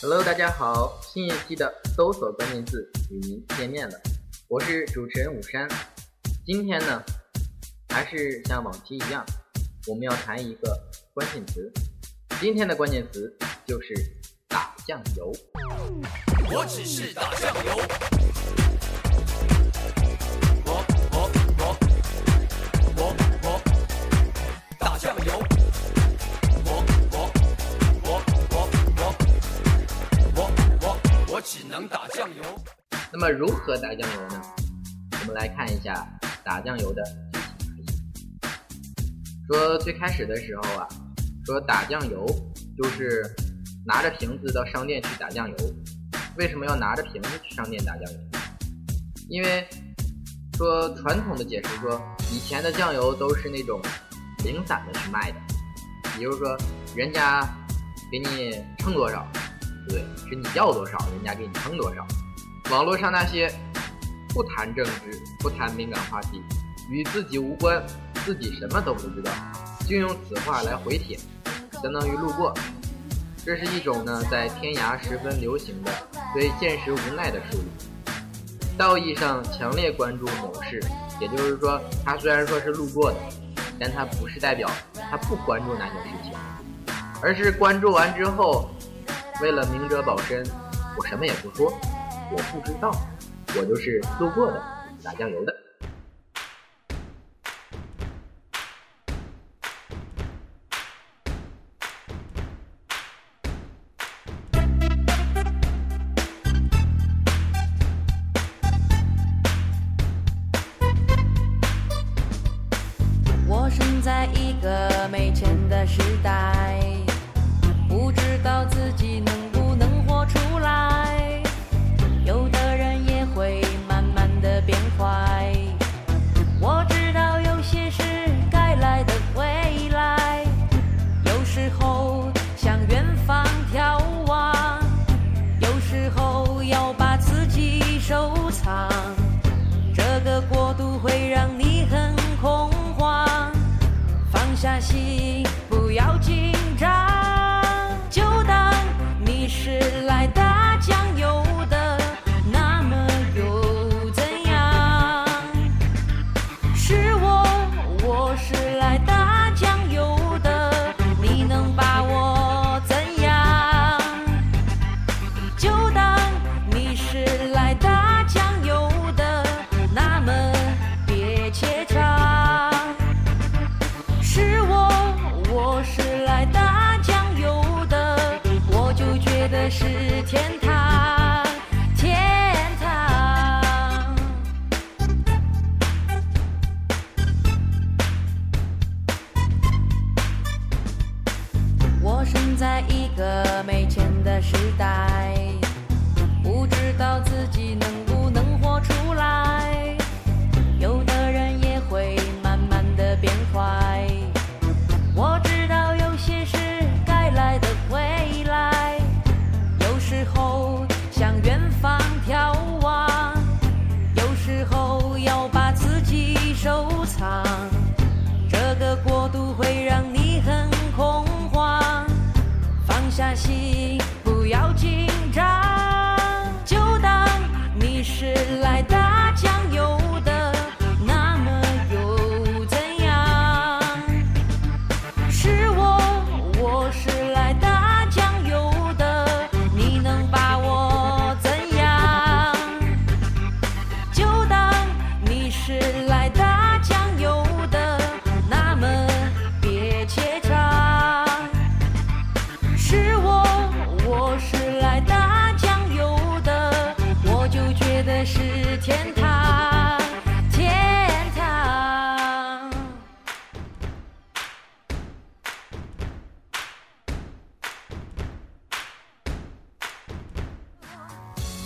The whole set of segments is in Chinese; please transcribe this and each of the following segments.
Hello，大家好，新一期的搜索关键字与您见面了，我是主持人武山。今天呢，还是像往期一样，我们要谈一个关键词。今天的关键词就是打酱油。我只是打酱油。只能打酱油。那么如何打酱油呢？我们来看一下打酱油的具体含义。说最开始的时候啊，说打酱油就是拿着瓶子到商店去打酱油。为什么要拿着瓶子去商店打酱油？因为说传统的解释说，以前的酱油都是那种零散的去卖的，比如说人家给你称多少，对，是你要多少，人家给你称多少。网络上那些不谈政治、不谈敏感话题、与自己无关、自己什么都不知道，就用此话来回帖，相当于路过。这是一种呢，在天涯十分流行的对现实无奈的术语。道义上强烈关注某事，也就是说，他虽然说是路过的，但他不是代表他不关注那件事情，而是关注完之后，为了明哲保身，我什么也不说，我不知道，我就是路过的，打酱油的。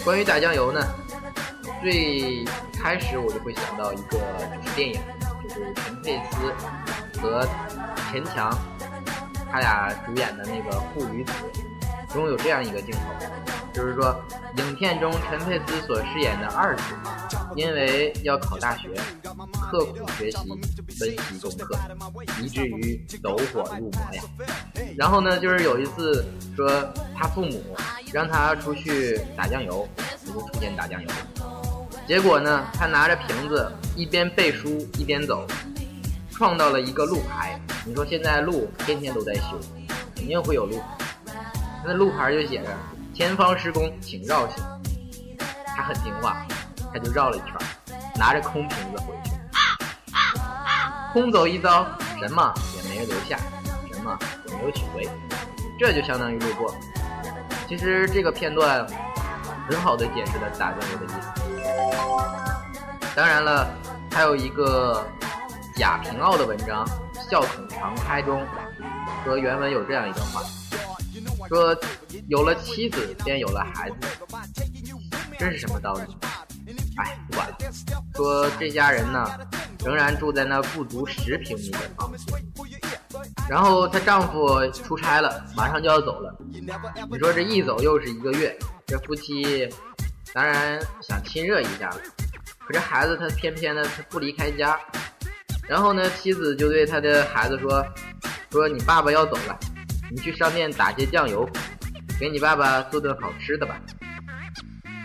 关于打酱油呢，最开始我就会想到一个就是电影，就是陈佩斯和陈强，他俩主演的那个《父与子》中有这样一个镜头，就是说影片中陈佩斯所饰演的二子，因为要考大学，刻苦学习，温习功课，以至于走火入魔呀。然后呢，就是有一次说他父母让他出去打酱油，也就出现打酱油。结果呢，他拿着瓶子一边背书一边走，撞到了一个路牌。你说现在路天天都在修，肯定会有路牌。那路牌就写着“前方施工，请绕行”。他很听话，他就绕了一圈，拿着空瓶子回去。空走一遭，什么也没留下，什么也没有取回，这就相当于路过。其实这个片段很好的解释了打酱油的意思。当然了，还有一个贾平凹的文章《笑口常开》中说，原文有这样一段话：说有了妻子，便有了孩子，这是什么道理？哎，不管了。说这家人呢，仍然住在那不足十平米的房子。然后她丈夫出差了，马上就要走了。你说这一走又是一个月，这夫妻当然想亲热一下了。可这孩子他偏偏呢，他不离开家。然后呢，妻子就对他的孩子说：“说你爸爸要走了，你去商店打些酱油，给你爸爸做顿好吃的吧。”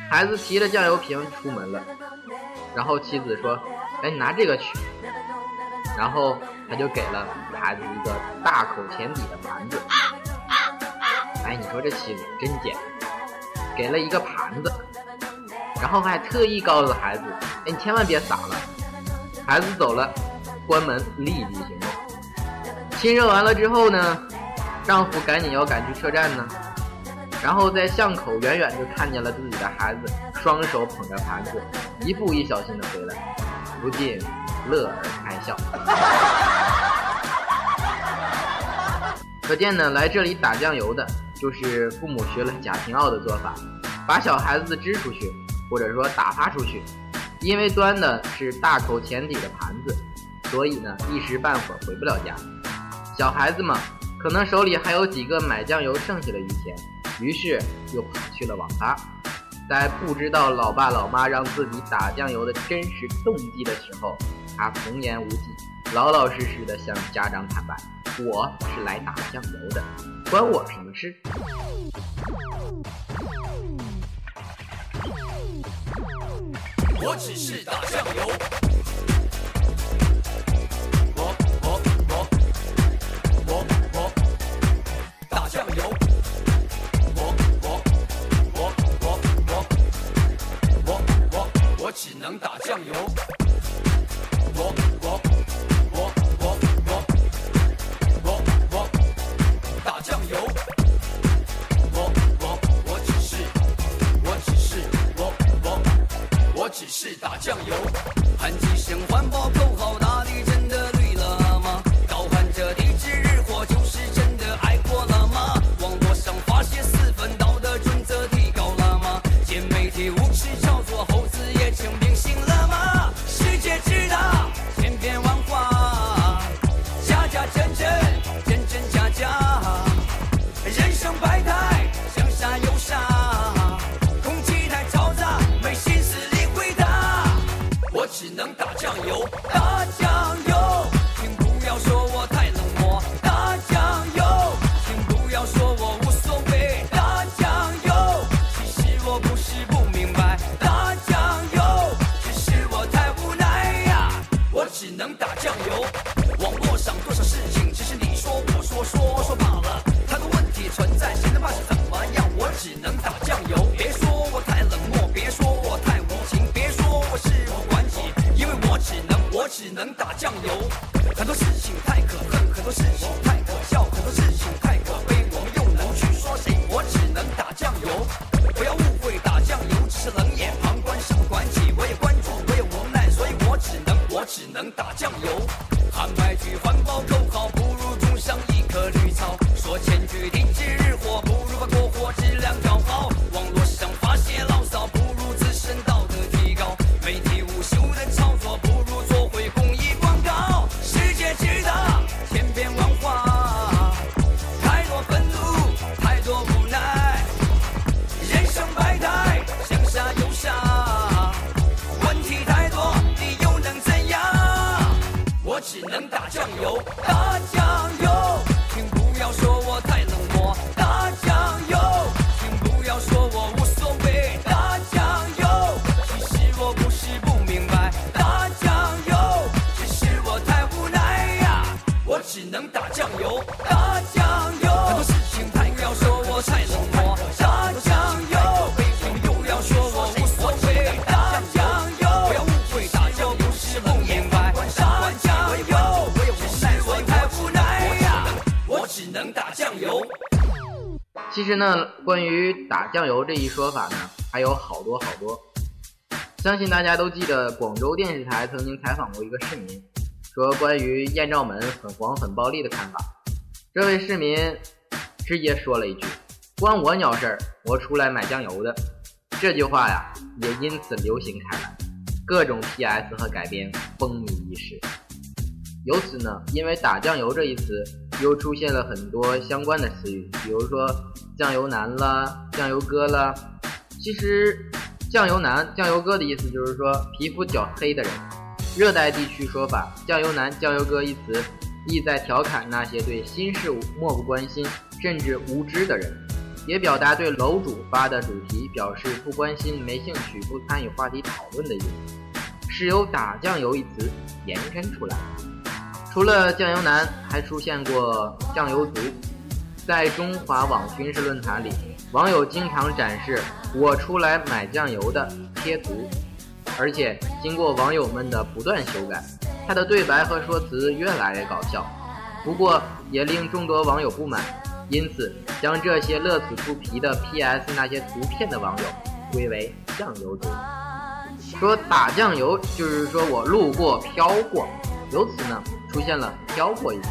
孩子提着酱油瓶出门了，然后妻子说：“哎，你拿这个去。”然后他就给了孩子一个大口浅底的盘子。哎，你说这妻子真贱，给了一个盘子。然后还特意告诉孩子：“哎，你千万别撒了。”孩子走了，关门立即行动。亲热完了之后呢，丈夫赶紧要赶去车站呢，然后在巷口远远就看见了自己的孩子，双手捧着盘子，一步一小心的回来，不禁乐而开笑。可见呢，来这里打酱油的，就是父母学了贾平凹的做法，把小孩子支出去。或者说打发出去，因为端的是大口浅底的盘子，所以呢一时半会儿回不了家。小孩子嘛，可能手里还有几个买酱油剩下的余钱，于是又跑去了网吧。在不知道老爸老妈让自己打酱油的真实动机的时候，他童言无忌，老老实实的向家长坦白：“我是来打酱油的，关我什么事？”我只是打酱油。只能打酱油。其实呢，关于打酱油这一说法呢，还有好多好多。相信大家都记得广州电视台曾经采访过一个市民，说关于艳照门很黄很暴力的看法。这位市民直接说了一句：“关我鸟事儿，我出来买酱油的。”这句话呀，也因此流行开来，各种 PS 和改编风靡一时。由此呢，因为打酱油这一词，又出现了很多相关的词语，比如说酱油男啦、酱油哥啦。其实，酱油男、酱油哥的意思就是说皮肤较黑的人。热带地区说法，酱油男、酱油哥一词，意在调侃那些对新事物漠不关心甚至无知的人，也表达对楼主发的主题表示不关心、没兴趣、不参与话题讨论的意思，是由打酱油一词延伸出来。除了酱油男，还出现过酱油族。在中华网军事论坛里，网友经常展示“我出来买酱油”的贴图，而且经过网友们的不断修改，他的对白和说辞越来越搞笑。不过也令众多网友不满，因此将这些乐此不疲的 PS 那些图片的网友归为酱油族。说打酱油就是说我路过飘过，由此呢。出现了“飘过”一词，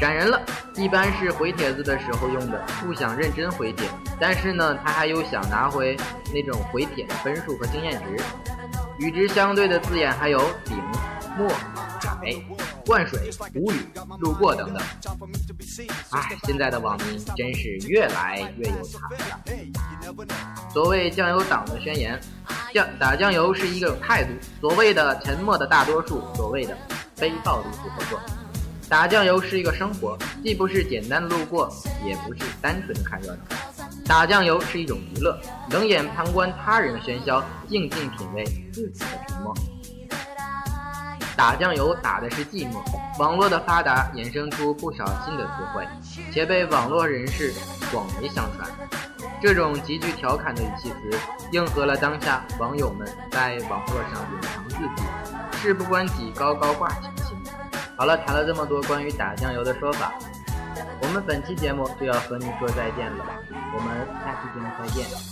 斩人了。一般是回帖子的时候用的，不想认真回帖，但是呢，他还有想拿回那种回帖的分数和经验值。与之相对的字眼还有顶、墨、改、灌水、无语、路过等等。唉，现在的网民真是越来越有才了。所谓酱油党的宣言，酱打酱油是一个态度。所谓的沉默的大多数，所谓的。非暴力不合作，打酱油是一个生活，既不是简单的路过，也不是单纯的看热闹。打酱油是一种娱乐，冷眼旁观他人的喧嚣，静静品味自己的沉默。打酱油打的是寂寞。网络的发达衍生出不少新的词汇，且被网络人士广为相传。这种极具调侃的语气词，应和了当下网友们在网络上隐藏自己。事不关己，高高挂起。好了，谈了这么多关于打酱油的说法，我们本期节目就要和您说再见了。我们下期节目再见。